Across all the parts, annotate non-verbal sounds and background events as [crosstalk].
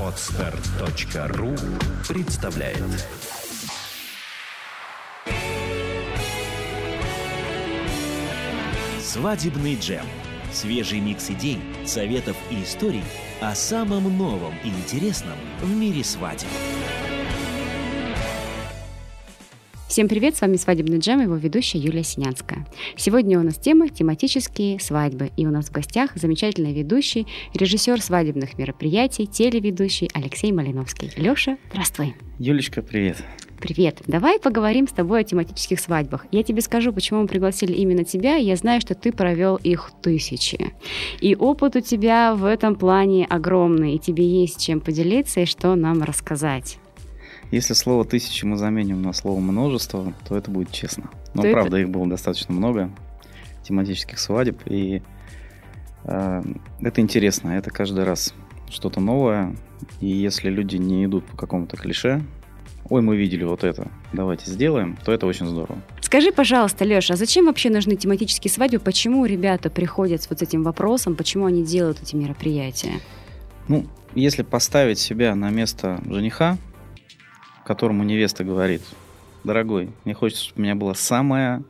Отстар.ру представляет Свадебный джем. Свежий микс идей, советов и историй о самом новом и интересном в мире свадеб. Всем привет, с вами «Свадебный джем», его ведущая Юлия Синянская. Сегодня у нас тема «Тематические свадьбы», и у нас в гостях замечательный ведущий, режиссер свадебных мероприятий, телеведущий Алексей Малиновский. Леша, здравствуй. Юлечка, привет. Привет. Давай поговорим с тобой о тематических свадьбах. Я тебе скажу, почему мы пригласили именно тебя. Я знаю, что ты провел их тысячи. И опыт у тебя в этом плане огромный, и тебе есть чем поделиться и что нам рассказать. Если слово «тысячи» мы заменим на слово «множество», то это будет честно. Но, То правда, это- их было достаточно много, тематических свадеб, и э, это интересно, это каждый раз что-то новое, и если люди не идут по какому-то клише, ой, мы видели вот это, давайте сделаем, то это очень здорово. Скажи, пожалуйста, Леша, а зачем вообще нужны тематические свадьбы? Почему ребята приходят с вот этим вопросом? Почему они делают эти мероприятия? Ну, если поставить себя на место жениха, которому невеста говорит, дорогой, мне хочется, чтобы у меня была самая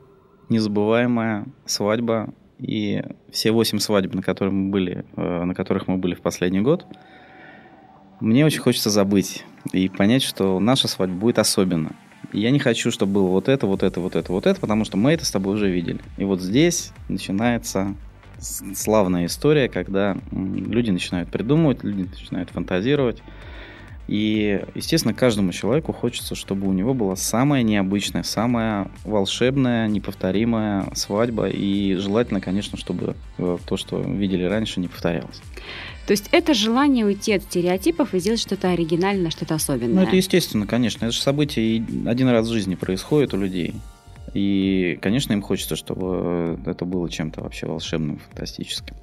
незабываемая свадьба, и все восемь свадеб, на, которых мы были, э, на которых мы были в последний год, мне очень хочется забыть и понять, что наша свадьба будет особенна. И я не хочу, чтобы было вот это, вот это, вот это, вот это, потому что мы это с тобой уже видели. И вот здесь начинается славная история, когда люди начинают придумывать, люди начинают фантазировать. И, естественно, каждому человеку хочется, чтобы у него была самая необычная, самая волшебная, неповторимая свадьба. И желательно, конечно, чтобы э, то, что видели раньше, не повторялось. То есть это желание уйти от стереотипов и сделать что-то оригинальное, что-то особенное. Ну, это естественно, конечно. Это же событие один раз в жизни происходит у людей. И, конечно, им хочется, чтобы это было чем-то вообще волшебным, фантастическим.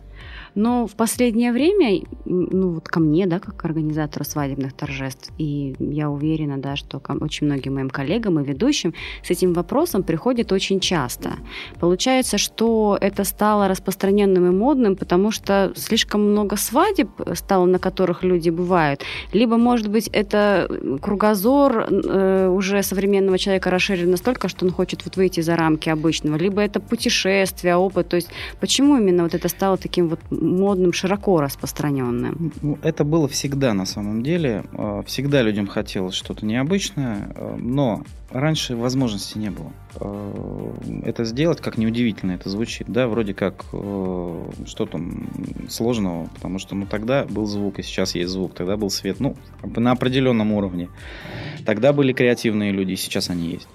Но в последнее время, ну вот ко мне, да, как к организатору свадебных торжеств, и я уверена, да, что ко очень многим моим коллегам и ведущим с этим вопросом приходят очень часто. Получается, что это стало распространенным и модным, потому что слишком много свадеб стало, на которых люди бывают. Либо, может быть, это кругозор э, уже современного человека расширен настолько, что он хочет вот выйти за рамки обычного. Либо это путешествие, опыт. То есть почему именно вот это стало таким вот модным, широко распространенным? Ну, Это было всегда на самом деле. Э, Всегда людям хотелось что-то необычное, э, но раньше возможности не было. Э, Это сделать, как неудивительно это звучит, да, вроде как что там сложного, потому что ну тогда был звук, и сейчас есть звук, тогда был свет, ну, на определенном уровне. Тогда были креативные люди, и сейчас они есть.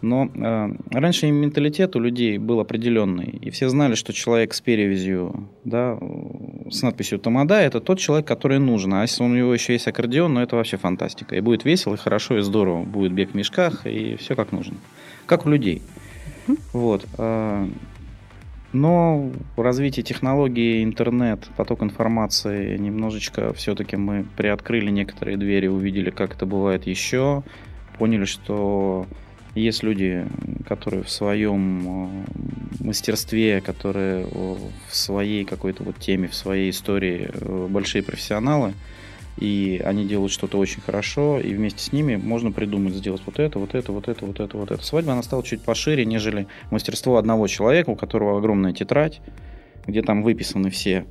Но э, раньше менталитет у людей был определенный, и все знали, что человек с перевязью, да, э, с надписью «Тамада» – это тот человек, который нужен. А если у него еще есть аккордеон, ну это вообще фантастика. И будет весело, и хорошо, и здорово. Будет бег в мешках, и все как нужно. Как у людей. Вот. э, Но развитие технологий, интернет, поток информации, немножечко все-таки мы приоткрыли некоторые двери, увидели, как это бывает еще, поняли, что есть люди, которые в своем э, мастерстве, которые э, в своей какой-то вот теме, в своей истории э, большие профессионалы, и они делают что-то очень хорошо, и вместе с ними можно придумать, сделать вот это, вот это, вот это, вот это, вот это. Свадьба, она стала чуть пошире, нежели мастерство одного человека, у которого огромная тетрадь, где там выписаны все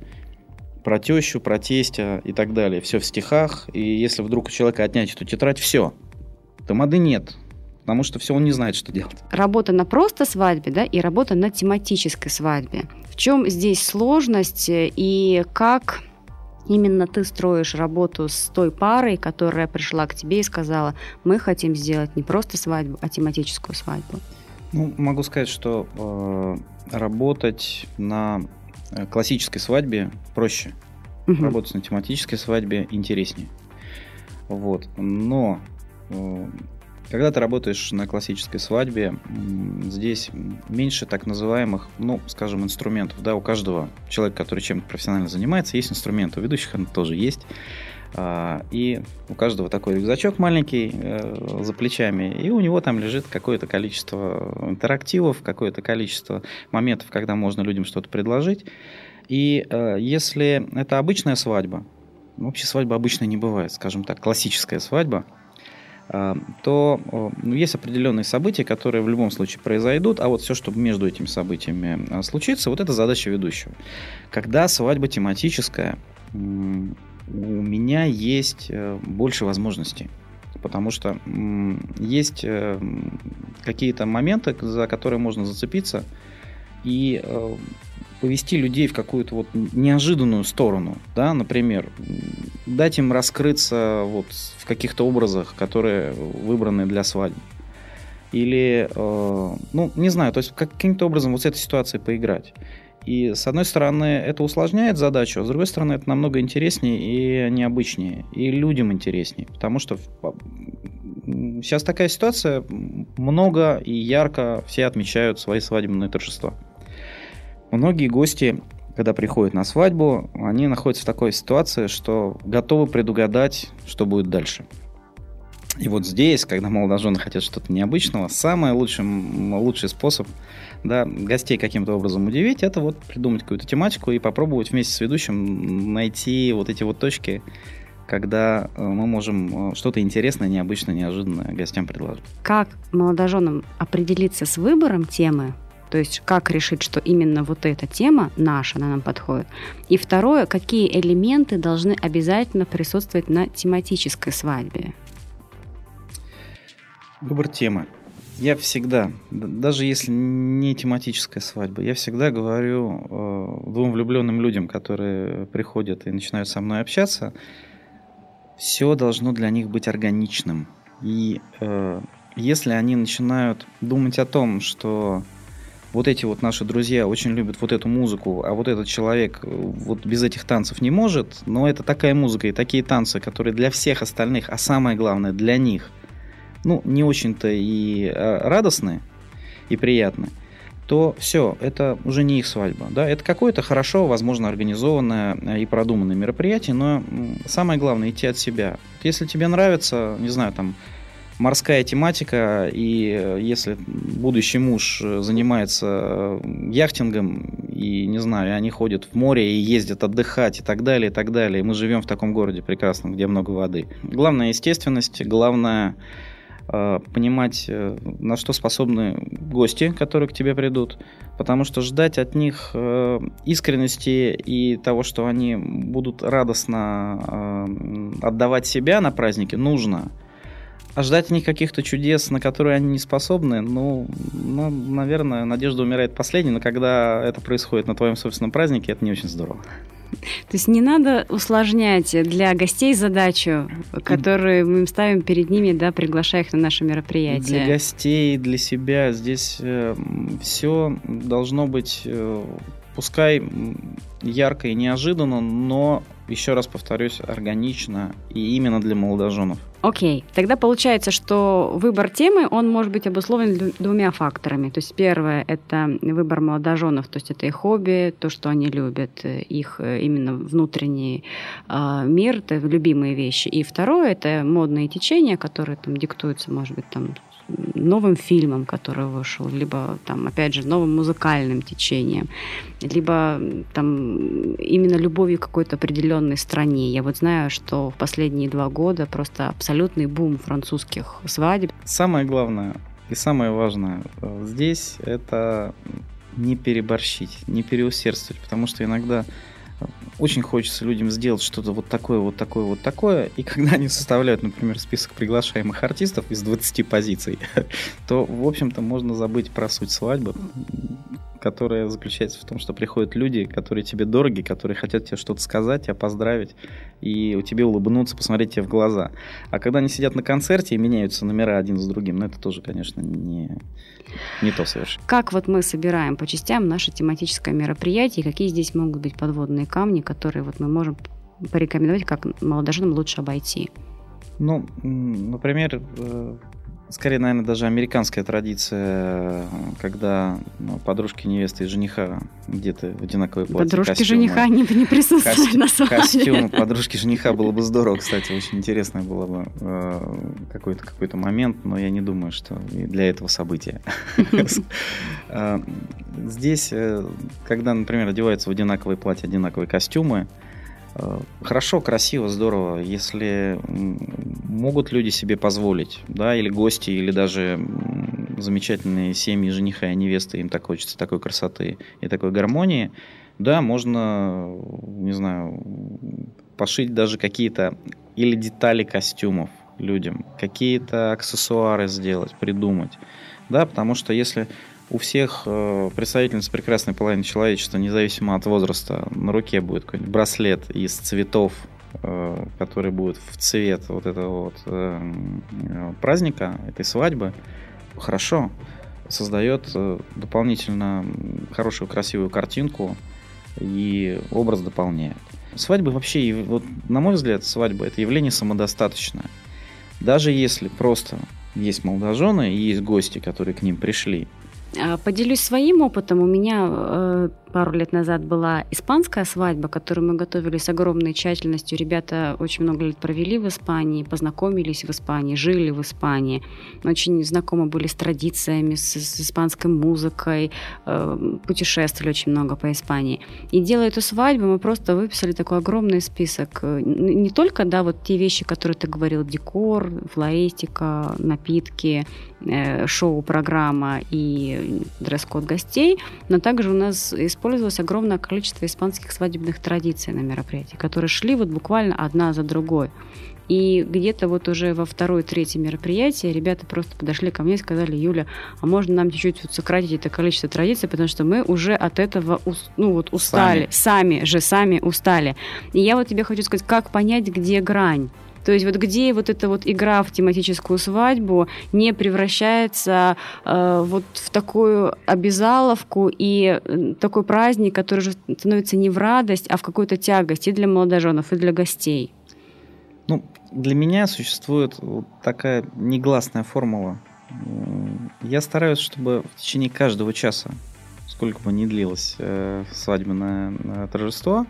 про тещу, про тестя и так далее. Все в стихах, и если вдруг у человека отнять эту тетрадь, все. Тамады нет, потому что все, он не знает, что делать. Работа на просто свадьбе, да, и работа на тематической свадьбе. В чем здесь сложность э, и как именно ты строишь работу с той парой, которая пришла к тебе и сказала, мы хотим сделать не просто свадьбу, а тематическую свадьбу? Ну, могу сказать, что э, работать на э, классической свадьбе проще. Мгм. Работать на тематической свадьбе интереснее. Вот. Но э, когда ты работаешь на классической свадьбе, здесь меньше так называемых, ну, скажем, инструментов. Да, у каждого человека, который чем-то профессионально занимается, есть инструменты. У ведущих они тоже есть. А, И у каждого такой рюкзачок маленький э, за плечами, и у него там лежит какое-то количество интерактивов, какое-то количество моментов, когда можно людям что-то предложить. И э, если это обычная свадьба, общей свадьбы обычно не бывает, скажем так, классическая свадьба, то ну, есть определенные события, которые в любом случае произойдут, а вот все, что между этими событиями а, случится, вот это задача ведущего. Когда свадьба тематическая, у меня есть э, больше возможностей. Потому что есть э, какие-то моменты, за которые можно зацепиться и э, повести людей в какую-то вот неожиданную сторону, да, например, дать им раскрыться вот в каких-то образах, которые выбраны для свадьбы. Или, э, ну, не знаю, то есть каким-то образом вот с этой ситуацией поиграть. И с одной стороны это усложняет задачу, а с другой стороны это намного интереснее и необычнее, и людям интереснее, потому что сейчас такая ситуация, много и ярко все отмечают свои свадебные торжества. Многие гости, когда приходят на свадьбу, они находятся в такой ситуации, что готовы предугадать, что будет дальше. И вот здесь, когда молодожены хотят что-то необычного, самый лучший, лучший способ да, гостей каким-то образом удивить, это вот придумать какую-то тематику и попробовать вместе с ведущим найти вот эти вот точки, когда э, мы можем э, что-то интересное, необычное, неожиданное гостям предложить. Как молодоженам определиться с выбором темы то есть как решить, что именно вот эта тема наша, она нам подходит. И второе, какие элементы должны обязательно присутствовать на тематической свадьбе. Выбор темы. Я всегда, даже если не тематическая свадьба, я всегда говорю э, двум влюбленным людям, которые приходят и начинают со мной общаться, все должно для них быть органичным. И э, если они начинают думать о том, что вот эти вот наши друзья очень любят вот эту музыку, а вот этот человек э, вот без этих танцев не может, но это такая музыка и такие танцы, которые для всех остальных, а самое главное для них, ну, не очень-то и а, радостны и приятны, то все, это уже не их свадьба. Да? Это какое-то хорошо, возможно, организованное и продуманное мероприятие, но самое главное идти от себя. Если тебе нравится, не знаю, там, морская тематика, и э, если будущий муж э, занимается э, яхтингом, и, не знаю, они ходят в море и ездят отдыхать и так далее, и так далее, мы живем в таком городе прекрасном, где много воды. Главное естественность, главное понимать, на что способны гости, которые к тебе придут, потому что ждать от них искренности и того, что они будут радостно отдавать себя на празднике, нужно. А ждать от них каких-то чудес, на которые они не способны, ну, ну, наверное, надежда умирает последней, но когда это происходит на твоем собственном празднике, это не очень здорово. То есть не надо усложнять для гостей задачу, которую мы ставим перед ними, да, приглашая их на наше мероприятие. Для гостей, для себя здесь э, все должно быть, э, пускай ярко и неожиданно, но еще раз повторюсь, органично и именно для молодоженов. Окей, okay. тогда получается, что выбор темы, он может быть обусловлен двумя факторами. То есть первое – это выбор молодоженов, то есть это их хобби, то, что они любят, их э, именно внутренний э, мир, это любимые вещи. И второе – это модные течения, которые там диктуются, может быть, там новым фильмом, который вышел, либо там, опять же, новым музыкальным течением, либо там именно любовью к какой-то определенной стране. Я вот знаю, что в последние два года просто абсолютный бум французских свадеб. Самое главное и самое важное э, здесь это не переборщить, не переусердствовать, потому что иногда очень хочется людям сделать что-то вот такое, вот такое, вот такое, и когда они составляют, например, список приглашаемых артистов из 20 позиций, [laughs] то, в общем-то, можно забыть про суть свадьбы, которая заключается в том, что приходят люди, которые тебе дороги, которые хотят тебе что-то сказать, тебя поздравить, и у тебя улыбнуться, посмотреть тебе в глаза. А когда они сидят на концерте и меняются номера один с другим, ну, это тоже, конечно, не, не то совершенно. Как вот мы собираем по частям наше тематическое мероприятие, какие здесь могут быть подводные камни, которые вот мы можем порекомендовать, как молодоженам лучше обойти? Ну, например, э, скорее, наверное, даже американская традиция, когда ну, подружки невесты и жениха где-то в одинаковой платье. Подружки костюмы. жениха не, не присутствуют Костю, на свадьбе. Костюм подружки жениха было бы здорово, кстати, очень интересно было бы э, какой-то какой момент, но я не думаю, что для этого события. [laughs] Э, здесь, э, когда, например, одеваются в одинаковые платья, одинаковые костюмы, хорошо, красиво, здорово, если могут люди себе позволить, да, или гости, или даже замечательные семьи жениха и невесты, им так хочется такой красоты и такой гармонии, да, можно, не знаю, пошить даже какие-то или детали костюмов людям, какие-то аксессуары сделать, придумать, да, потому что если у всех э, представительниц прекрасной половины человечества, независимо от возраста, на руке будет какой-нибудь браслет из цветов, э, который будет в цвет вот этого вот э, праздника, этой свадьбы, хорошо, создает э, дополнительно хорошую, красивую картинку и образ дополняет. Свадьба вообще, вот, на мой взгляд, свадьба это явление самодостаточное. Даже если просто есть молодожены и есть гости, которые к ним пришли, поделюсь своим опытом. У меня э, пару лет назад была испанская свадьба, которую мы готовили с огромной тщательностью. Ребята очень много лет провели в Испании, познакомились в Испании, жили в Испании. Очень знакомы были с традициями, с, с испанской музыкой, э, путешествовали очень много по Испании. И делая эту свадьбу, мы просто выписали такой огромный список. Не только, да, вот те вещи, которые ты говорил, декор, флористика, напитки, э, шоу-программа и дресс-код гостей, но также у нас использовалось огромное количество испанских свадебных традиций на мероприятии, которые шли вот буквально одна за другой. И где-то вот уже во второе, третье мероприятие ребята просто подошли ко мне и сказали, Юля, а можно нам чуть-чуть вот сократить это количество традиций, потому что мы уже от этого ну, вот устали, сами. сами же, сами устали. И я вот тебе хочу сказать, как понять, где грань. То есть вот где вот эта вот игра в тематическую свадьбу не превращается э, вот в такую обязаловку и э, такой праздник, который уже становится не в радость, а в какую-то тягость и для молодоженов, и для гостей. Ну, для меня существует вот такая негласная формула. Я стараюсь, чтобы в течение каждого часа, сколько бы ни длилось э, свадебное э, торжество,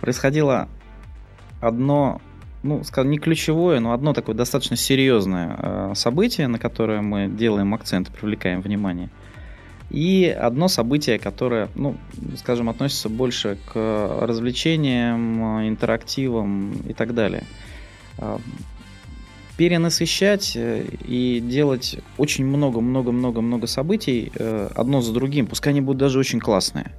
происходило одно ну, не ключевое, но одно такое достаточно серьезное э, событие, на которое мы делаем акцент, привлекаем внимание. И одно событие, которое, ну, скажем, относится больше к развлечениям, интерактивам и так далее. Э, перенасыщать э, и делать очень много-много-много-много событий одно за другим, пускай они будут даже очень классные.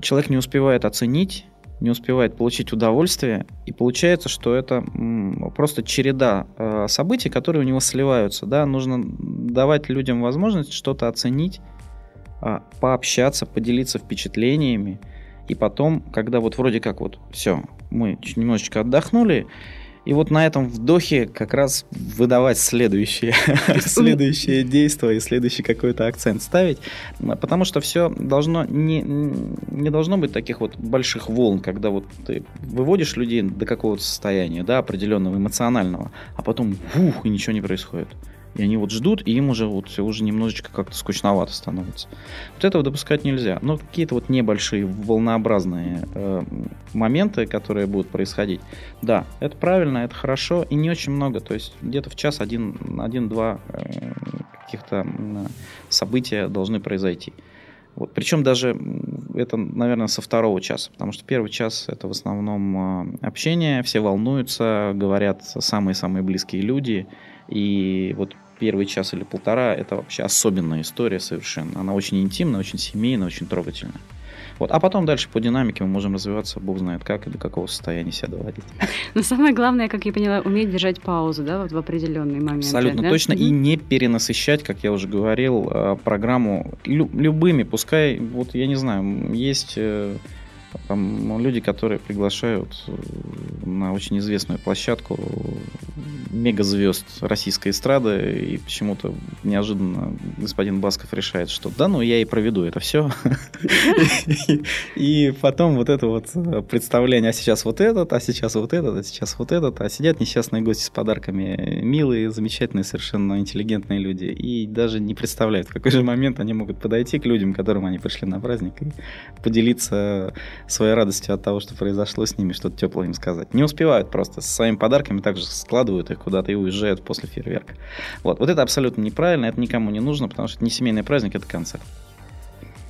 Человек не успевает оценить не успевает получить удовольствие, и получается, что это просто череда э, событий, которые у него сливаются. Да? Нужно давать людям возможность что-то оценить, а, пообщаться, поделиться впечатлениями, и потом, когда вот вроде как вот все, мы немножечко отдохнули, и вот на этом вдохе как раз выдавать следующее, [laughs] следующее действие и следующий какой-то акцент ставить. Потому что все должно не, не должно быть таких вот больших волн, когда вот ты выводишь людей до какого-то состояния, да, определенного эмоционального, а потом ух, и ничего не происходит. И они вот ждут, и им уже вот уже немножечко как-то скучновато становится. Вот этого допускать нельзя. Но какие-то вот небольшие волнообразные э, моменты, которые будут происходить, да, это правильно, это хорошо, и не очень много. То есть где-то в час один-два один, э, каких-то события должны произойти. Вот. Причем даже это, наверное, со второго часа, потому что первый час это в основном э, общение, все волнуются, говорят самые-самые близкие люди, и вот первый час или полтора это вообще особенная история совершенно. Она очень интимная, очень семейная, очень трогательная. Вот. А потом дальше по динамике мы можем развиваться, бог знает как и до какого состояния себя доводить. [laughs] Но самое главное, как я поняла, уметь держать паузу, да, вот в определенный момент. Абсолютно да? точно. И не перенасыщать, как я уже говорил, э, программу любыми, пускай, вот я не знаю, есть э, там люди, которые приглашают э, на очень известную площадку мегазвезд российской эстрады, и почему-то неожиданно господин Басков решает, что да, ну я и проведу это все. И потом вот это вот представление, а сейчас вот этот, а сейчас вот этот, а сейчас вот этот, а сидят несчастные гости с подарками, милые, замечательные, совершенно интеллигентные люди, и даже не представляют, в какой же момент они могут подойти к людям, к которым они пришли на праздник, и поделиться своей радостью от того, что произошло с ними, что-то теплое им сказать. Не успевают просто со своими подарками также складывают их куда-то и уезжают после фейерверка. Вот. вот это абсолютно неправильно, это никому не нужно, потому что это не семейный праздник, это концерт.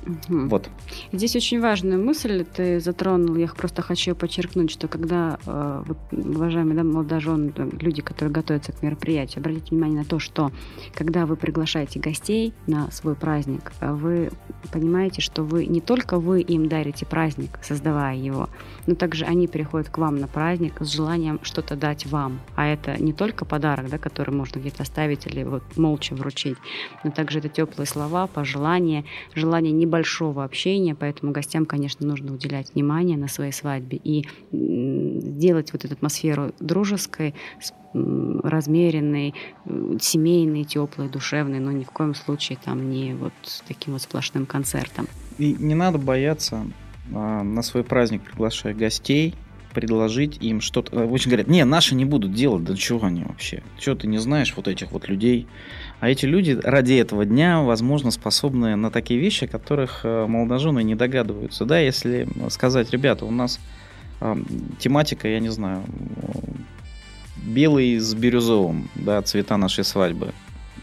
Угу. Вот. Здесь очень важную мысль ты затронул. Я просто хочу подчеркнуть, что когда, э, уважаемые да, молодожены, люди, которые готовятся к мероприятию, обратите внимание на то, что когда вы приглашаете гостей на свой праздник, вы понимаете, что вы не только вы им дарите праздник, создавая его, но также они приходят к вам на праздник с желанием что-то дать вам. А это не только подарок, да, который можно где-то оставить или вот молча вручить, но также это теплые слова, пожелания, желание не большого общения, поэтому гостям, конечно, нужно уделять внимание на своей свадьбе и делать вот эту атмосферу дружеской, размеренной, семейной, теплой, душевной, но ни в коем случае там не вот таким вот сплошным концертом. И не надо бояться а, на свой праздник приглашая гостей, предложить им что-то. Э, очень говорят, не, наши не будут делать, да чего они вообще? Чего ты не знаешь вот этих вот людей? А эти люди ради этого дня, возможно, способны на такие вещи, которых э, молодожены не догадываются. Да, если сказать, ребята, у нас э, тематика, я не знаю, белый с бирюзовым, да, цвета нашей свадьбы.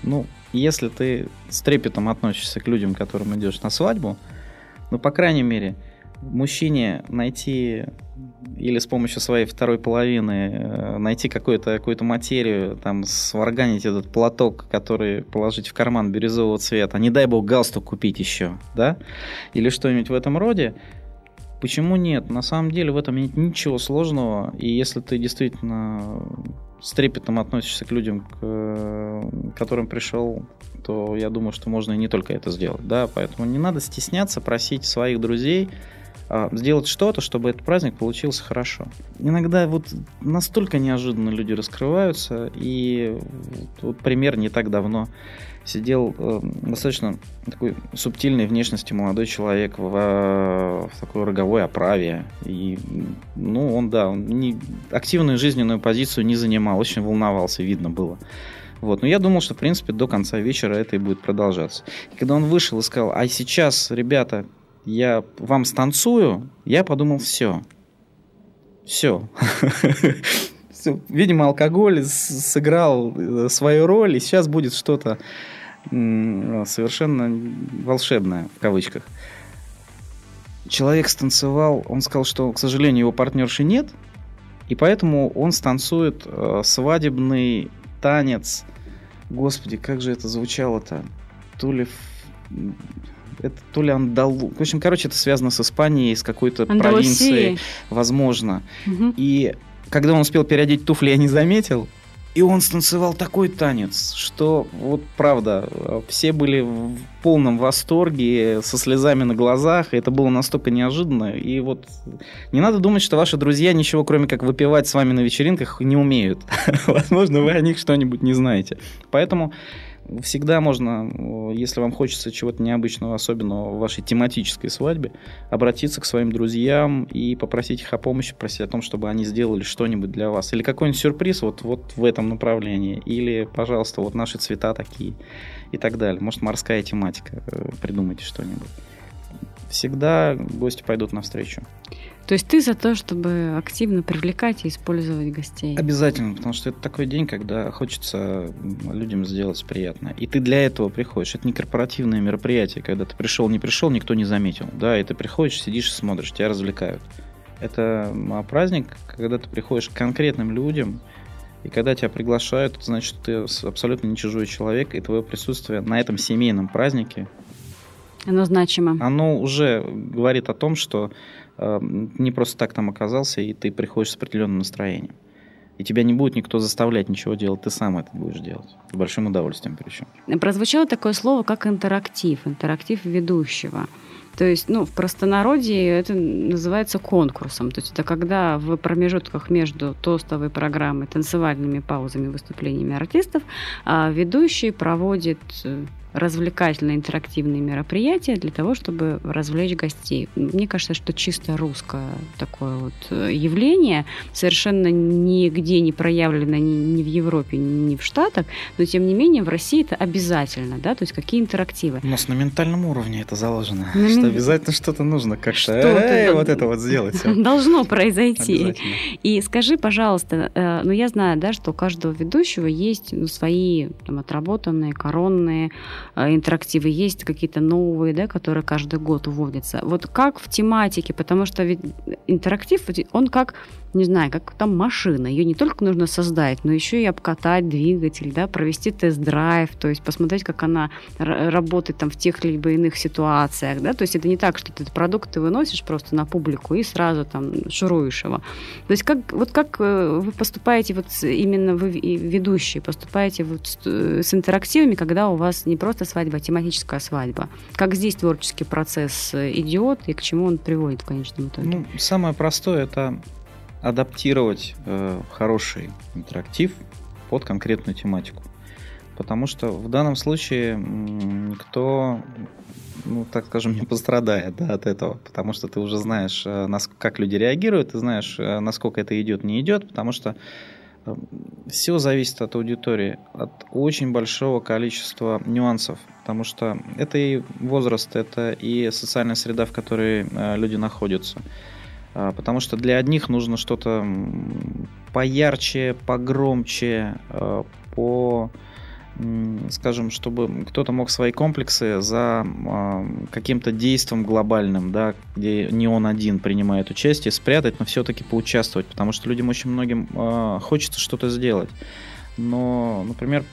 Ну, если ты с трепетом относишься к людям, которым идешь на свадьбу, ну, по крайней мере, мужчине найти или с помощью своей второй половины э, найти какую-то какую материю, там, сварганить этот платок, который положить в карман бирюзового цвета, не дай бог галстук купить еще, да, или что-нибудь в этом роде, Почему нет? На самом деле в этом нет ничего сложного. И если ты действительно с трепетом относишься к людям, к которым пришел, то я думаю, что можно и не только это сделать. Да? Поэтому не надо стесняться просить своих друзей сделать что-то, чтобы этот праздник получился хорошо. Иногда вот настолько неожиданно люди раскрываются, и вот пример не так давно сидел э, достаточно такой субтильной внешности молодой человек в, в такой роговой оправе. И, ну, он, да, он не, активную жизненную позицию не занимал, очень волновался, видно было. Вот. Но я думал, что, в принципе, до конца вечера это и будет продолжаться. И когда он вышел и сказал, а сейчас, ребята, я вам станцую, я подумал, все. Все. [laughs] Видимо, алкоголь сыграл э, свою роль, и сейчас будет что-то совершенно волшебное, в кавычках. Человек станцевал, он сказал, что, к сожалению, его партнерши нет, и поэтому он станцует э, свадебный танец. Господи, как же это звучало-то? То ли это то ли Андалу... В общем, короче, это связано с Испанией, с какой-то провинцией, возможно. Угу. И когда он успел переодеть туфли, я не заметил. И он станцевал такой танец, что вот правда, все были в полном восторге, со слезами на глазах, и это было настолько неожиданно. И вот не надо думать, что ваши друзья ничего, кроме как выпивать с вами на вечеринках, не умеют. [laughs] Возможно, вы о них что-нибудь не знаете. Поэтому Всегда можно, если вам хочется чего-то необычного, особенного в вашей тематической свадьбе, обратиться к своим друзьям и попросить их о помощи, просить о том, чтобы они сделали что-нибудь для вас. Или какой-нибудь сюрприз вот, вот в этом направлении. Или, пожалуйста, вот наши цвета такие и так далее. Может, морская тематика. Э, придумайте что-нибудь. Всегда гости пойдут навстречу. То есть ты за то, чтобы активно привлекать и использовать гостей? Обязательно, потому что это такой день, когда хочется людям сделать приятно. И ты для этого приходишь. Это не корпоративное мероприятие, когда ты пришел, не пришел, никто не заметил. Да, и ты приходишь, сидишь и смотришь, тебя развлекают. Это а, праздник, когда ты приходишь к конкретным людям, и когда тебя приглашают, значит, ты абсолютно не чужой человек, и твое присутствие на этом семейном празднике оно значимо. Оно уже говорит о том, что не просто так там оказался, и ты приходишь с определенным настроением. И тебя не будет никто заставлять ничего делать, ты сам это будешь делать. С большим удовольствием причем. Прозвучало такое слово, как интерактив, интерактив ведущего. То есть, ну, в простонародье это называется конкурсом. То есть это когда в промежутках между тостовой программой, танцевальными паузами, выступлениями артистов а, ведущий проводит э, развлекательные интерактивные мероприятия для того, чтобы развлечь гостей. Мне кажется, что чисто русское такое вот э, явление, совершенно нигде не проявлено ни, ни в Европе, ни в Штатах, но тем не менее в России это обязательно, да, то есть какие интерактивы. У нас на ментальном уровне это заложено, на что обязательно что-то нужно как-то что э, вот это вот сделать. [laughs] Должно произойти. И скажи, пожалуйста, э, ну я знаю, да, что у каждого ведущего есть ну, свои там, отработанные, коронные интерактивы, есть какие-то новые, да, которые каждый год вводятся. Вот как в тематике, потому что ведь интерактив, он как не знаю, как там машина. Ее не только нужно создать, но еще и обкатать двигатель, да, провести тест-драйв, то есть посмотреть, как она работает там в тех либо иных ситуациях, да, то есть это не так, что ты этот продукт ты выносишь просто на публику и сразу там шуруешь его. То есть как, вот как э, вы поступаете, вот именно вы ведущие, поступаете вот с, э, с интерактивами, когда у вас не просто свадьба, а тематическая свадьба. Как здесь творческий процесс э, идет и к чему он приводит в конечном итоге? Ну, самое простое это адаптировать э, хороший интерактив под конкретную тематику. Потому что в данном случае никто, ну, так скажем, не пострадает да, от этого. Потому что ты уже знаешь, э, как люди реагируют, ты знаешь, э, насколько это идет, не идет. Потому что э, все зависит от аудитории, от очень большого количества нюансов, потому что это и возраст, это и социальная среда, в которой люди находятся. А, потому что для одних нужно что-то поярче, погромче, а, по скажем, чтобы кто-то мог свои комплексы за э, каким-то действием глобальным, да, где не он один принимает участие, спрятать, но все-таки поучаствовать, потому что людям очень многим хочется что-то сделать. Но, например,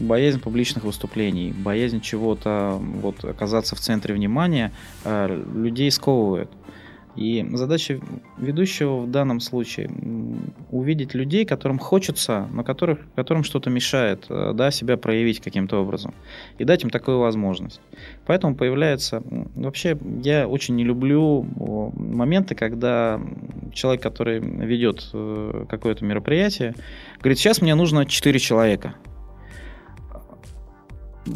боязнь публичных выступлений, боязнь чего-то, вот, оказаться в центре внимания, людей сковывает. И задача ведущего в данном случае увидеть людей, которым хочется, но которых, которым что-то мешает, э, да, себя проявить каким-то образом. И дать им такую возможность. Поэтому появляется... Вообще, я очень не люблю моменты, когда человек, который ведет э, какое-то мероприятие, говорит, сейчас мне нужно 4 человека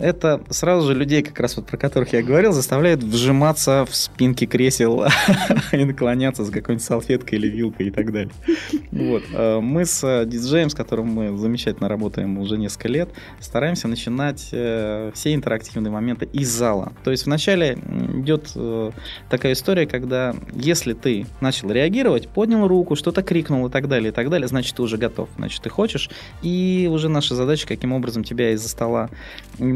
это сразу же людей, как раз вот про которых я говорил, заставляет вжиматься в спинки кресел [laughs] и наклоняться с какой-нибудь салфеткой или вилкой и так далее. Вот. А мы с э, диджеем, с которым мы замечательно работаем уже несколько лет, стараемся начинать э, все интерактивные моменты из зала. То есть вначале идет э, такая история, когда если ты начал реагировать, поднял руку, что-то крикнул и так далее, и так далее, значит, ты уже готов, значит, ты хочешь. И уже наша задача, каким образом тебя из-за стола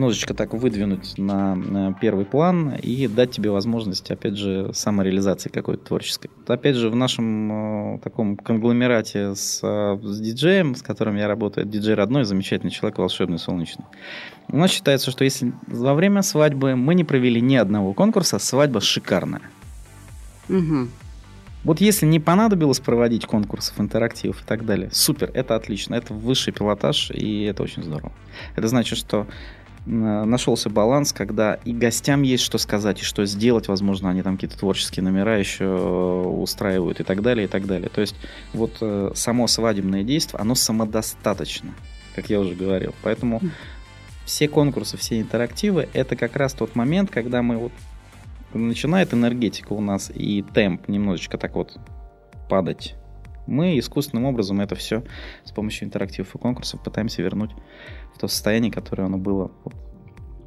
немножечко так выдвинуть на первый план и дать тебе возможность, опять же, самореализации какой-то творческой. Опять же, в нашем э, таком конгломерате с, э, с диджеем, с которым я работаю, диджей родной, замечательный человек, волшебный, солнечный. У нас считается, что если во время свадьбы мы не провели ни одного конкурса, свадьба шикарная. Угу. Вот если не понадобилось проводить конкурсов, интерактивов и так далее, супер, это отлично, это высший пилотаж, и это очень здорово. Это значит, что нашелся баланс, когда и гостям есть что сказать, и что сделать, возможно, они там какие-то творческие номера еще э, устраивают и так далее, и так далее. То есть вот э, само свадебное действие, оно самодостаточно, как я уже говорил. Поэтому все конкурсы, все интерактивы, это как раз тот момент, когда мы вот начинает энергетика у нас и темп немножечко так вот падать мы искусственным образом это все с помощью интерактивов и конкурсов пытаемся вернуть в то состояние, которое оно было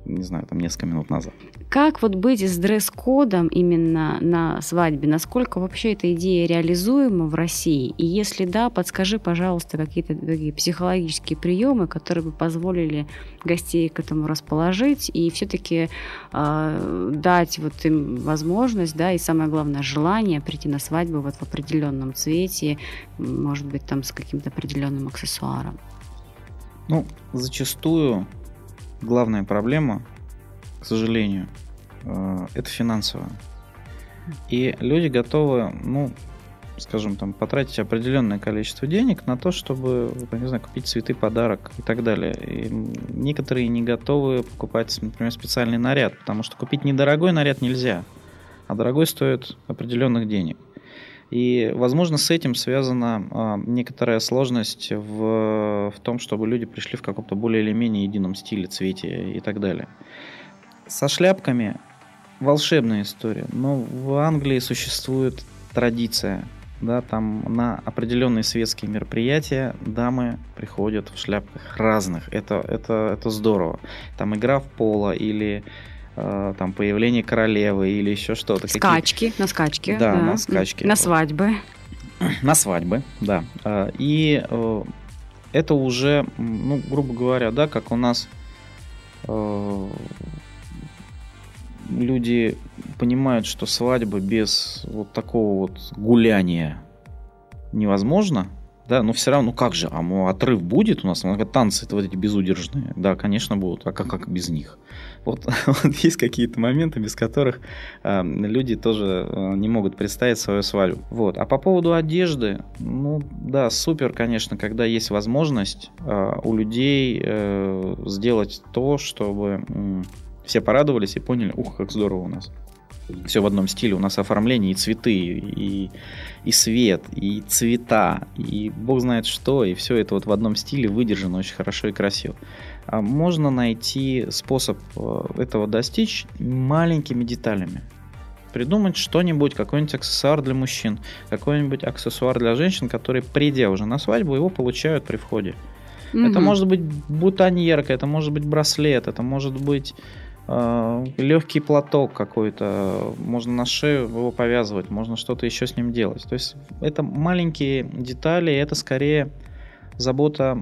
не знаю, там несколько минут назад. Как вот быть с дресс-кодом именно на свадьбе? Насколько вообще эта идея реализуема в России? И если да, подскажи, пожалуйста, какие-то такие психологические приемы, которые бы позволили гостей к этому расположить и все-таки э, дать вот им возможность, да, и самое главное, желание прийти на свадьбу вот в определенном цвете, может быть, там с каким-то определенным аксессуаром. Ну, зачастую главная проблема, к сожалению, э, это финансовая. И люди готовы, ну, скажем, там, потратить определенное количество денег на то, чтобы, не знаю, купить цветы, подарок и так далее. И некоторые не готовы покупать, например, специальный наряд, потому что купить недорогой наряд нельзя, а дорогой стоит определенных денег. И, возможно, с этим связана а, некоторая сложность в, в том, чтобы люди пришли в каком-то более или менее едином стиле, цвете и так далее. Со шляпками волшебная история, но в Англии существует традиция, да, там на определенные светские мероприятия дамы приходят в шляпках разных. Это, это, это здорово. Там игра в поло или там появление королевы или еще что-то. Скачки, на скачки. Да, да, на скачки. На свадьбы. На свадьбы, да. Э, и э, это уже, ну, грубо говоря, да, как у нас э, люди понимают, что свадьба без вот такого вот гуляния невозможно, да, но все равно, ну как же, а ну, отрыв будет у нас, ну, танцы вот эти безудержные, да, конечно, будут, а как, как без них? Вот, [laughs] вот есть какие-то моменты, без которых э, люди тоже э, не могут представить свою свадьбу. Вот. А по поводу одежды, ну да, супер, конечно, когда есть возможность э, у людей э, сделать то, чтобы э, все порадовались и поняли, ух, как здорово у нас все в одном стиле. У нас оформление и цветы, и, и свет, и цвета, и бог знает что, и все это вот в одном стиле выдержано очень хорошо и красиво. А можно найти способ э, этого достичь маленькими деталями. Придумать что-нибудь, какой-нибудь аксессуар для мужчин, какой-нибудь аксессуар для женщин, которые, придя уже на свадьбу, его получают при входе. Mm-hmm. Это может быть бутоньерка, это может быть браслет, это может быть э, легкий платок какой-то, можно на шею его повязывать, можно что-то еще с ним делать. То есть это маленькие детали, это скорее забота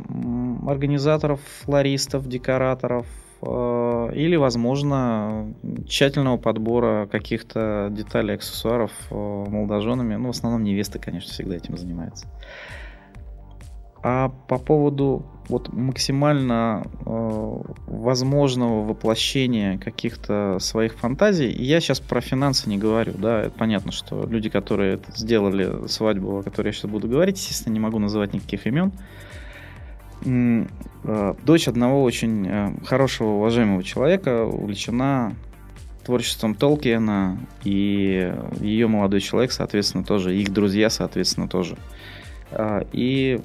организаторов, флористов, декораторов, э, или, возможно, тщательного подбора каких-то деталей, аксессуаров э, молодоженами. Ну, в основном невесты, конечно, всегда этим занимаются. А по поводу вот максимально э, возможного воплощения каких-то своих фантазий, я сейчас про финансы не говорю, да, это понятно, что люди, которые сделали свадьбу, о которой я сейчас буду говорить, естественно, не могу называть никаких имен, э, дочь одного очень э, хорошего, уважаемого человека увлечена творчеством Толкиена, и ее молодой человек, соответственно, тоже, их друзья, соответственно, тоже. А, и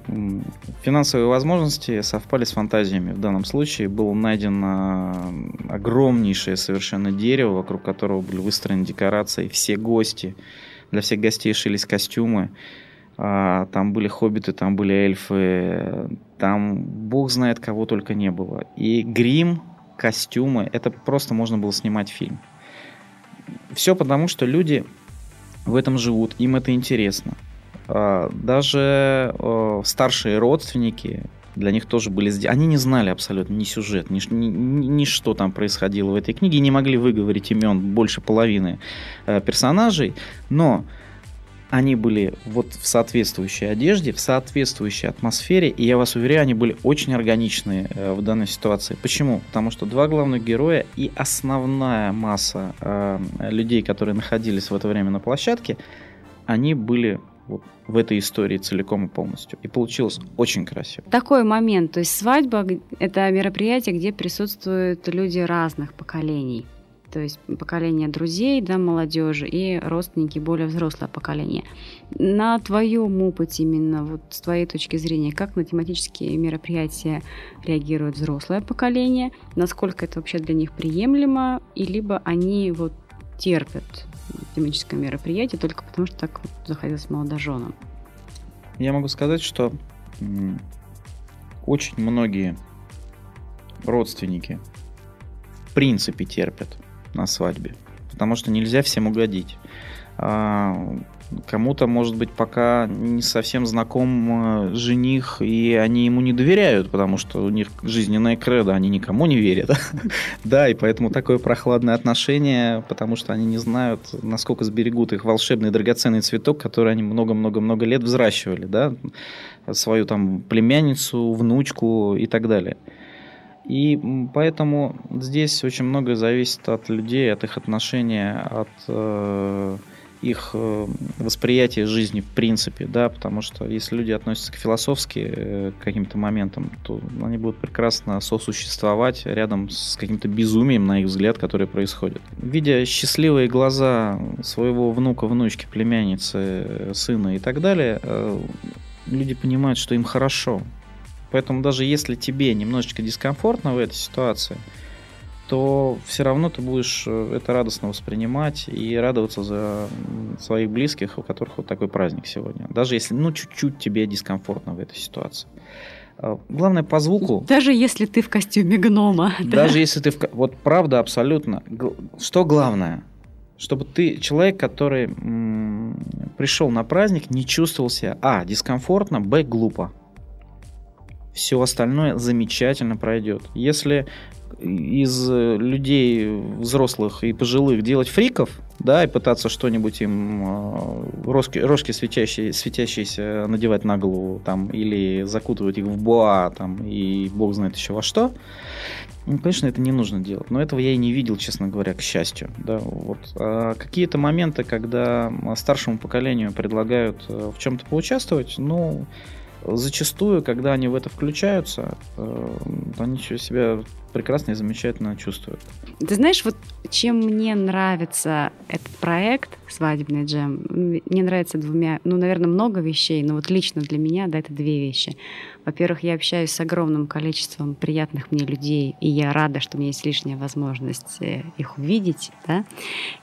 финансовые возможности совпали с фантазиями. В данном случае было найдено огромнейшее совершенно дерево, вокруг которого были выстроены декорации. Все гости, для всех гостей шились костюмы. А, там были хоббиты, там были эльфы, там бог знает кого только не было. И грим, костюмы, это просто можно было снимать фильм. Все потому, что люди в этом живут, им это интересно. А, даже старшие родственники, для них тоже были Они не знали абсолютно ни сюжет, ни, ни, ни что там происходило в этой книге, не могли выговорить имен больше половины э, персонажей, но они были вот в соответствующей одежде, в соответствующей атмосфере, и я вас уверяю, они были очень органичные э, в данной ситуации. Почему? Потому что два главных героя и основная масса э, людей, которые находились в это время на площадке, они были вот в этой истории целиком и полностью. И получилось очень красиво. Такой момент, то есть свадьба – это мероприятие, где присутствуют люди разных поколений. То есть поколение друзей, да, молодежи и родственники, более взрослое поколение. На твоем опыте именно, вот с твоей точки зрения, как на тематические мероприятия реагирует взрослое поколение, насколько это вообще для них приемлемо, и либо они вот терпят тематическое мероприятие только потому, что так вот захотелось молодоженам. Я могу сказать, что очень многие родственники в принципе терпят на свадьбе, потому что нельзя всем угодить. А, Кому-то, может быть, пока не совсем знаком э, жених, и они ему не доверяют, потому что у них жизненная кредо, они никому не верят. [laughs] Да, и поэтому такое прохладное отношение, потому что они не знают, насколько сберегут их волшебный драгоценный цветок, который они много-много-много лет взращивали, да, свою там племянницу, внучку и так далее. И поэтому здесь очень многое зависит от людей, от их отношения, от э, их э, восприятие жизни в принципе, да, потому что если люди относятся к философски э, к каким-то моментам, то они будут прекрасно сосуществовать рядом с каким-то безумием, на их взгляд, которое происходит. Видя счастливые глаза своего внука, внучки, племянницы, сына и так далее, э, люди понимают, что им хорошо. Поэтому даже если тебе немножечко дискомфортно в этой ситуации, то все равно ты будешь э, это радостно воспринимать и радоваться за своих близких, у которых вот такой праздник сегодня. Даже если, ну, чуть-чуть тебе дискомфортно в этой ситуации. А, главное по звуку. Даже если ты в костюме гнома. [laughs] Даже да? если ты в... Вот правда абсолютно. Что главное? Чтобы ты, человек, который м- пришел на праздник, не чувствовал себя, а, дискомфортно, б, глупо. Все остальное замечательно пройдет. Если из людей взрослых и пожилых делать фриков, да, и пытаться что-нибудь им э, рожки, рожки светящие, светящиеся надевать на голову, там, или закутывать их в буа, там, и бог знает еще во что, ну, конечно, это не нужно делать, но этого я и не видел, честно говоря, к счастью. Да, вот. а какие-то моменты, когда старшему поколению предлагают э, в чем-то поучаствовать, ну, зачастую, когда они в это включаются, э, они себя прекрасно и замечательно чувствуют. Ты знаешь, вот чем мне нравится этот проект «Свадебный джем», мне нравится двумя, ну, наверное, много вещей, но вот лично для меня, да, это две вещи. Во-первых, я общаюсь с огромным количеством приятных мне людей, и я рада, что у меня есть лишняя возможность э, их увидеть, да.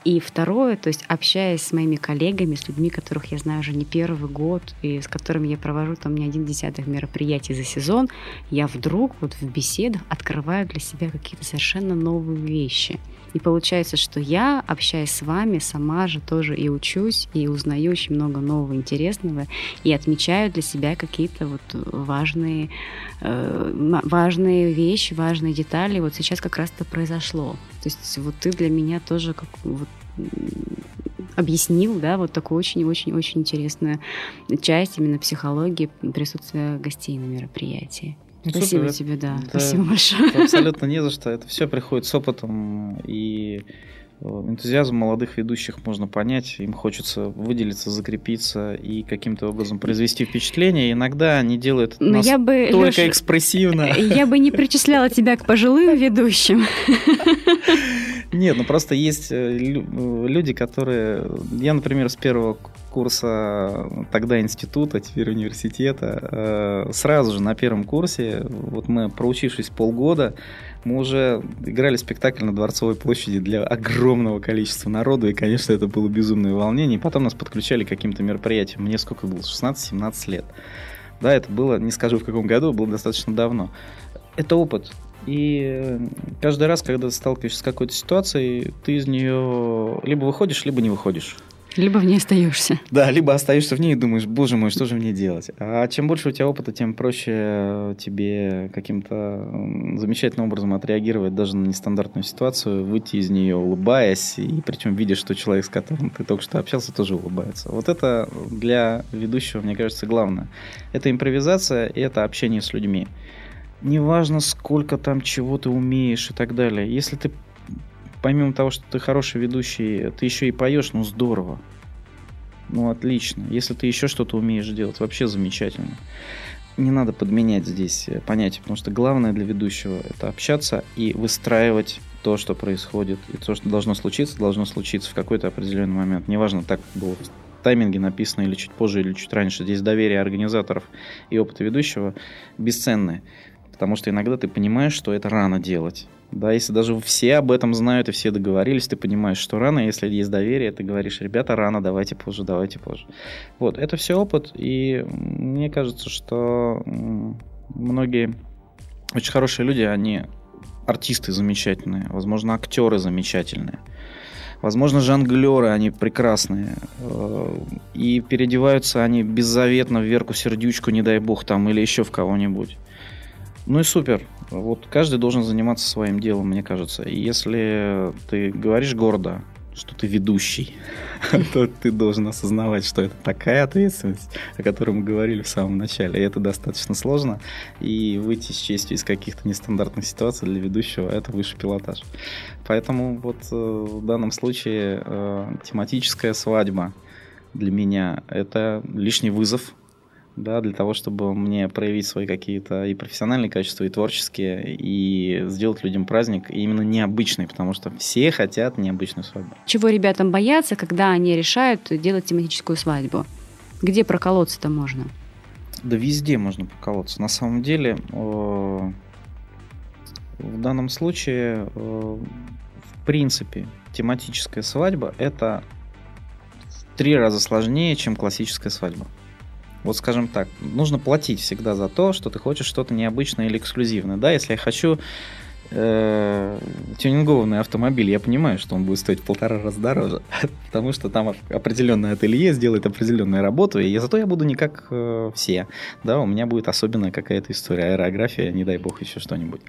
И второе, то есть общаясь с моими коллегами, с людьми, которых я знаю уже не первый год, и с которыми я провожу там не один десятых мероприятий за сезон, я вдруг вот в беседах открываю для себя какие-то совершенно новые вещи. И получается, что я, общаясь с вами, сама же тоже и учусь, и узнаю очень много нового интересного, и отмечаю для себя какие-то вот важные, э, важные вещи, важные детали. Вот сейчас как раз это произошло. То есть вот ты для меня тоже как вот объяснил, да, вот такую очень-очень-очень интересную часть именно психологии присутствия гостей на мероприятии. Ну, Спасибо супер. тебе, да. да. Спасибо большое. Абсолютно не за что. Это все приходит с опытом и э, энтузиазм молодых ведущих можно понять. Им хочется выделиться, закрепиться и каким-то образом произвести впечатление. Иногда они делают Но я бы, только Леша, экспрессивно. Я бы не причисляла тебя к пожилым ведущим. [laughs] Нет, ну просто есть э, люди, которые... Я, например, с первого курса тогда института, теперь университета, э, сразу же на первом курсе, вот мы, проучившись полгода, мы уже играли спектакль на Дворцовой площади для огромного количества народу, и, конечно, это было безумное волнение. Потом нас подключали к каким-то мероприятиям. Мне сколько было? 16-17 лет. Да, это было, не скажу в каком году, было достаточно давно. Это опыт. И каждый раз, когда ты сталкиваешься с какой-то ситуацией, ты из нее либо выходишь, либо не выходишь. Либо в ней остаешься. Да, либо остаешься в ней и думаешь, боже мой, что же мне делать? А чем больше у тебя опыта, тем проще тебе каким-то замечательным образом отреагировать даже на нестандартную ситуацию, выйти из нее улыбаясь, и причем видя, что человек, с которым ты только что общался, тоже улыбается. Вот это для ведущего, мне кажется, главное. Это импровизация и это общение с людьми. Неважно, сколько там чего ты умеешь и так далее. Если ты помимо того, что ты хороший ведущий, ты еще и поешь, ну здорово. Ну отлично. Если ты еще что-то умеешь делать, вообще замечательно. Не надо подменять здесь понятие, потому что главное для ведущего это общаться и выстраивать то, что происходит. И то, что должно случиться, должно случиться в какой-то определенный момент. Неважно, так было в тайминге написано или чуть позже, или чуть раньше. Здесь доверие организаторов и опыта ведущего бесценные. Потому что иногда ты понимаешь, что это рано делать. Да, если даже все об этом знают и все договорились, ты понимаешь, что рано, если есть доверие, ты говоришь, ребята, рано, давайте позже, давайте позже. Вот, это все опыт, и мне кажется, что многие очень хорошие люди, они артисты замечательные, возможно, актеры замечательные. Возможно, жонглеры, они прекрасные. Э, и переодеваются они беззаветно в Верку Сердючку, не дай бог, там, или еще в кого-нибудь. Ну и супер. Вот каждый должен заниматься своим делом, мне кажется. И если ты говоришь гордо, что ты ведущий, [laughs] то ты должен осознавать, что это такая ответственность, о которой мы говорили в самом начале. И это достаточно сложно. И выйти с честью из каких-то нестандартных ситуаций для ведущего – это высший пилотаж. Поэтому вот э, в данном случае э, тематическая свадьба для меня – это лишний вызов да, для того, чтобы мне проявить свои какие-то и профессиональные качества, и творческие, и сделать людям праздник именно необычный, потому что все хотят необычную свадьбу. Чего ребятам боятся, когда они решают делать тематическую свадьбу? Где проколоться-то можно? Да везде можно проколоться. На самом деле, в данном случае, в принципе, тематическая свадьба – это в три раза сложнее, чем классическая свадьба. Вот скажем так, нужно платить всегда за то, что ты хочешь что-то необычное или эксклюзивное. Да, если я хочу э, тюнингованный автомобиль, я понимаю, что он будет стоить в полтора раза дороже, [laughs] потому что там определенное ателье сделает определенную работу, и зато я буду не как э, все, да, у меня будет особенная какая-то история, аэрография, не дай бог еще что-нибудь.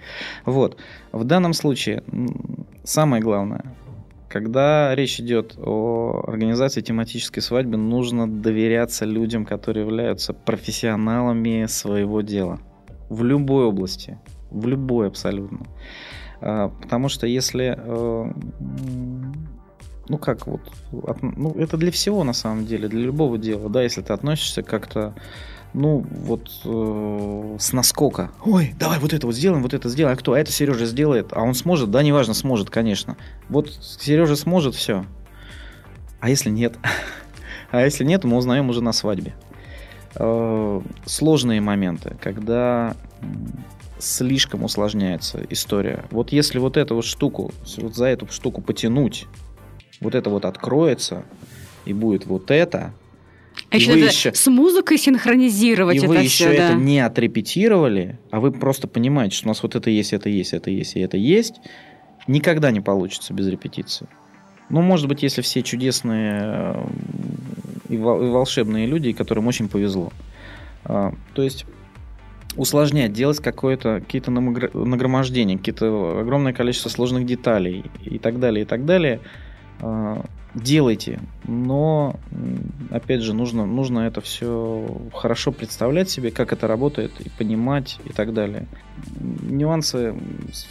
Вот, в данном случае самое главное, когда речь идет о организации тематической свадьбы, нужно доверяться людям, которые являются профессионалами своего дела в любой области в любой абсолютно. А, потому что если э, ну как вот, ну это для всего на самом деле, для любого дела, да, если ты относишься как-то, ну вот э, с наскока, ой, давай вот это вот сделаем, вот это сделаем, а кто, а это Сережа сделает, а он сможет, да, неважно, сможет, конечно, вот Сережа сможет, все, а если нет, [laughs] а если нет, мы узнаем уже на свадьбе. Э, сложные моменты, когда слишком усложняется история. Вот если вот эту вот штуку, вот за эту штуку потянуть, вот это вот откроется, и будет вот это, а еще, надо еще с музыкой синхронизировать и это вы все, еще да. это не отрепетировали, а вы просто понимаете, что у нас вот это есть, это есть, это есть и это есть, никогда не получится без репетиции. Ну, может быть, если все чудесные э, и волшебные люди, которым очень повезло. А, то есть усложнять, делать какое-то, какие-то нагромождения, какие-то огромное количество сложных деталей и так далее, и так далее, а, делайте. Но, опять же, нужно, нужно это все хорошо представлять себе, как это работает, и понимать, и так далее. Нюансы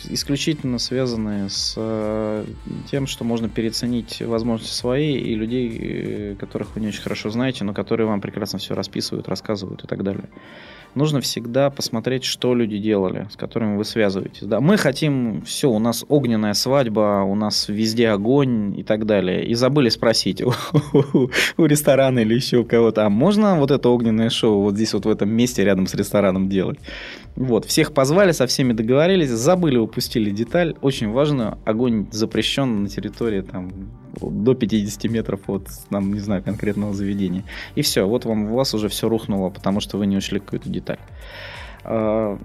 исключительно связаны с э, тем, что можно переоценить возможности свои и людей, э, которых вы не очень хорошо знаете, но которые вам прекрасно все расписывают, рассказывают и так далее нужно всегда посмотреть, что люди делали, с которыми вы связываетесь. Да, мы хотим, все, у нас огненная свадьба, у нас везде огонь и так далее. И забыли спросить у, у, у ресторана или еще у кого-то, а можно вот это огненное шоу вот здесь вот в этом месте рядом с рестораном делать? Вот, всех позвали, со всеми договорились, забыли, упустили деталь. Очень важно, огонь запрещен на территории там до 50 метров от, там, не знаю, конкретного заведения. И все, вот вам у вас уже все рухнуло, потому что вы не учли какую-то деталь. А,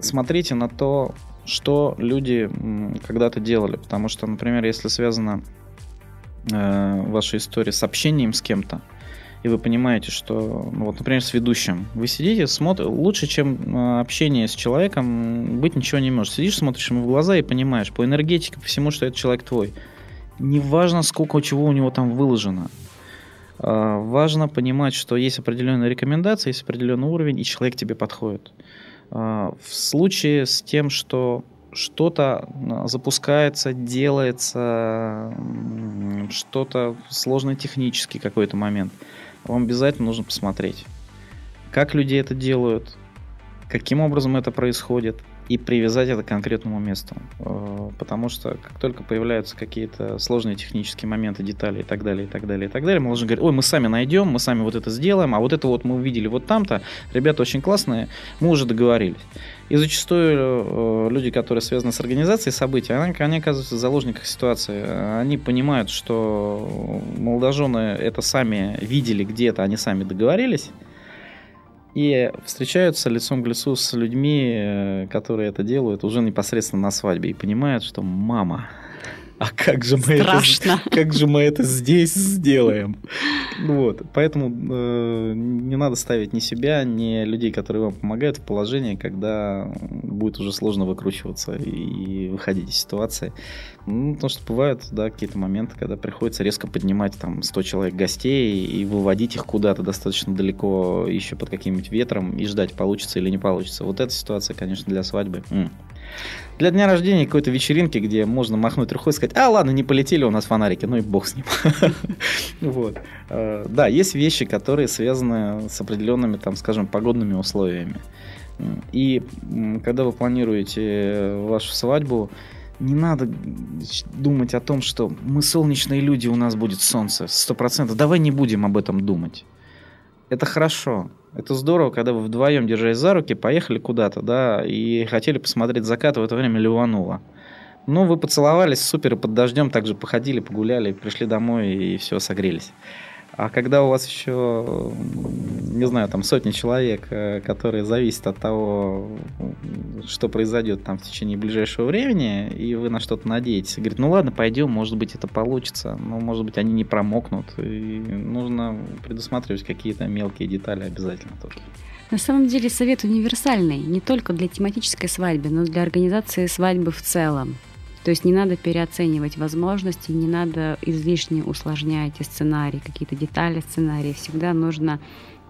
смотрите на то, что люди когда-то делали, потому что, например, если связана э, ваша история с общением с кем-то, и вы понимаете, что, ну, вот, например, с ведущим, вы сидите, смотрите, лучше, чем э, общение с человеком, быть ничего не может. Сидишь, смотришь ему в глаза и понимаешь по энергетике, по всему, что этот человек твой неважно, сколько чего у него там выложено. А, важно понимать, что есть определенные рекомендации, есть определенный уровень, и человек тебе подходит. А, в случае с тем, что что-то а, запускается, делается, что-то сложно технический какой-то момент, вам обязательно нужно посмотреть, как люди это делают, каким образом это происходит, и привязать это к конкретному месту. Э, потому что как только появляются какие-то сложные технические моменты, детали и так далее, и так далее, и так далее, мы должны говорить, ой, мы сами найдем, мы сами вот это сделаем, а вот это вот мы увидели вот там-то, ребята очень классные, мы уже договорились. И зачастую э, люди, которые связаны с организацией событий, они, оказываются в заложниках ситуации. Они понимают, что молодожены это сами видели где-то, они сами договорились, и встречаются лицом к лицу с людьми, э, которые это делают уже непосредственно на свадьбе и понимают, что мама, а как же мы Страшно. это, как же мы это здесь [laughs] сделаем? Вот, поэтому э, не надо ставить ни себя, ни людей, которые вам помогают в положение, когда будет уже сложно выкручиваться и выходить из ситуации. Ну, потому что бывают, да, какие-то моменты, когда приходится резко поднимать там 100 человек гостей и выводить их куда-то достаточно далеко, еще под каким-нибудь ветром и ждать, получится или не получится. Вот эта ситуация, конечно, для свадьбы. Для дня рождения какой-то вечеринки, где можно махнуть рукой и сказать, а ладно, не полетели у нас фонарики, ну и бог с ним. [laughs] Вот. Э, да, есть вещи, которые связаны с определенными, там, скажем, погодными условиями. И когда вы планируете вашу свадьбу, не надо думать о том, что мы солнечные люди, у нас будет солнце, сто процентов. Давай не будем об этом думать. Это хорошо. Это здорово, когда вы вдвоем, держась за руки, поехали куда-то, да, и хотели посмотреть закат, в это время ливануло. Ну, вы поцеловались, супер, и под дождем также походили, погуляли, пришли домой и все, согрелись. А когда у вас еще, не знаю, там сотни человек, э, которые зависят от того, что произойдет там в течение ближайшего времени, и вы на что-то надеетесь, говорит, ну ладно, пойдем, может быть, это получится, но может быть, они не промокнут, и нужно предусматривать какие-то мелкие детали обязательно тоже. На самом деле совет универсальный, не только для тематической свадьбы, но и для организации свадьбы в целом. То есть не надо переоценивать возможности, не надо излишне усложнять сценарий, какие-то детали сценария. Всегда нужно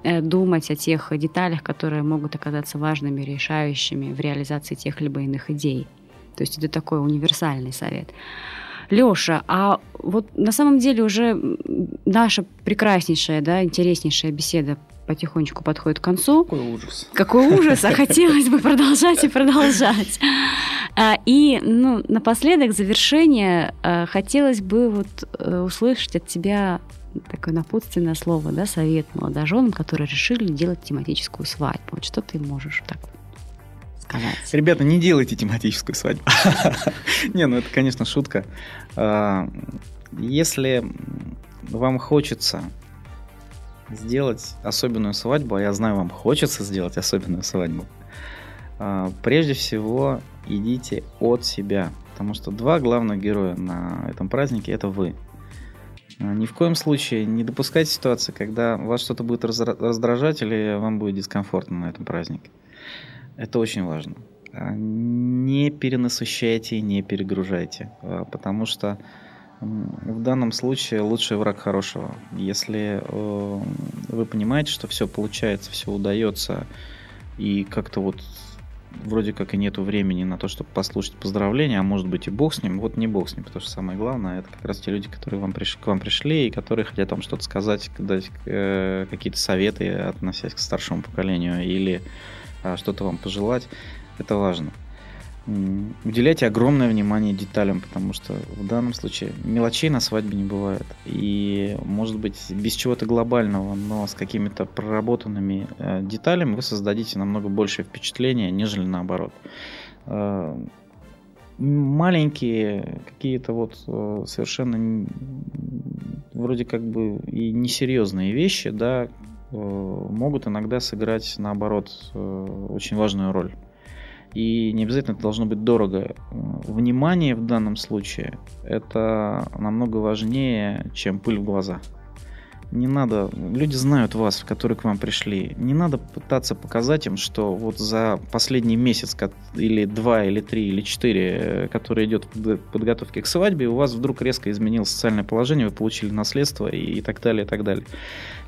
э, думать о тех деталях, которые могут оказаться важными, решающими в реализации тех либо иных идей. То есть это такой универсальный совет. Леша, а вот на самом деле уже наша прекраснейшая, да, интереснейшая беседа потихонечку подходит к концу. Какой ужас. Какой ужас, а хотелось бы продолжать и продолжать. А, и ну, напоследок, завершение, а, хотелось бы вот э, услышать от тебя такое напутственное слово, да, совет молодоженам, которые решили делать тематическую свадьбу. Вот что ты можешь так сказать? Ребята, не делайте тематическую свадьбу. [laughs] Не, ну это, конечно, шутка. А, если вам хочется сделать особенную свадьбу, а я знаю, вам хочется сделать особенную свадьбу, а, прежде всего идите от себя, потому что два главных героя на этом празднике это вы. А, ни в коем случае не допускайте ситуации, когда вас что-то будет раздражать или вам будет дискомфортно на этом празднике. Это очень важно. А, не перенасыщайте, не перегружайте, потому что в данном случае лучший враг хорошего. Если э, вы понимаете, что все получается, все удается, и как-то вот вроде как и нету времени на то, чтобы послушать поздравления, а может быть и бог с ним, вот не бог с ним, потому что самое главное, это как раз те люди, которые вам приш... к вам пришли и которые хотят вам что-то сказать, дать э, какие-то советы, относясь к старшему поколению, или э, что-то вам пожелать, это важно уделяйте огромное внимание деталям, потому что в данном случае мелочей на свадьбе не бывает. И, может быть, без чего-то глобального, но с какими-то проработанными э, деталями вы создадите намного большее впечатление, нежели наоборот. Э, маленькие какие-то вот э, совершенно вроде как бы и несерьезные вещи, да, могут иногда сыграть наоборот очень важную роль и не обязательно это должно быть дорого. Внимание в данном случае это намного важнее, чем пыль в глаза. Не надо, люди знают вас, которые к вам пришли. Не надо пытаться показать им, что вот за последний месяц или два, или три, или четыре, э, который идет в подготовке к свадьбе, у вас вдруг резко изменилось социальное положение, вы получили наследство и так далее, и так далее.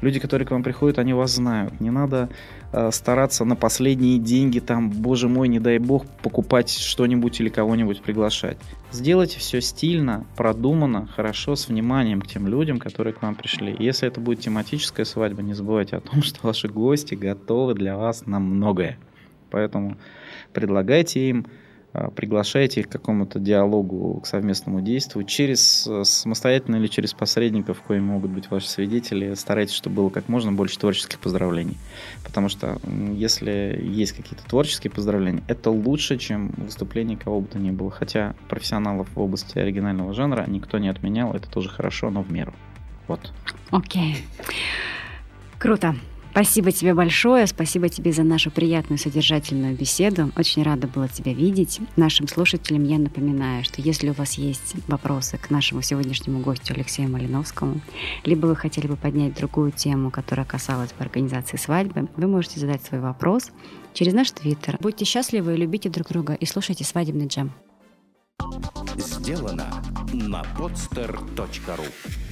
Люди, которые к вам приходят, они вас знают. Не надо Э, стараться на последние деньги, там, боже мой, не дай бог, покупать что-нибудь или кого-нибудь приглашать. Сделайте все стильно, продуманно, хорошо, с вниманием к тем людям, которые к вам пришли. Если это будет тематическая свадьба, не забывайте о том, [laughs] что ваши гости готовы для вас на многое. Поэтому предлагайте им а, приглашаете их к какому-то диалогу, к совместному действию через э, самостоятельно или через посредников, коими могут быть ваши свидетели. Старайтесь, чтобы было как можно больше творческих поздравлений. Потому что если есть какие-то творческие поздравления, это лучше, чем выступление кого бы то ни было. Хотя профессионалов в области оригинального жанра никто не отменял, это тоже хорошо, но в меру. Вот. Окей. Okay. Круто. Спасибо тебе большое, спасибо тебе за нашу приятную содержательную беседу. Очень рада была тебя видеть. Нашим слушателям я напоминаю, что если у вас есть вопросы к нашему сегодняшнему гостю Алексею Малиновскому, либо вы хотели бы поднять другую тему, которая касалась бы организации свадьбы, вы можете задать свой вопрос через наш твиттер. Будьте счастливы, любите друг друга и слушайте свадебный джем. Сделано на podster.ru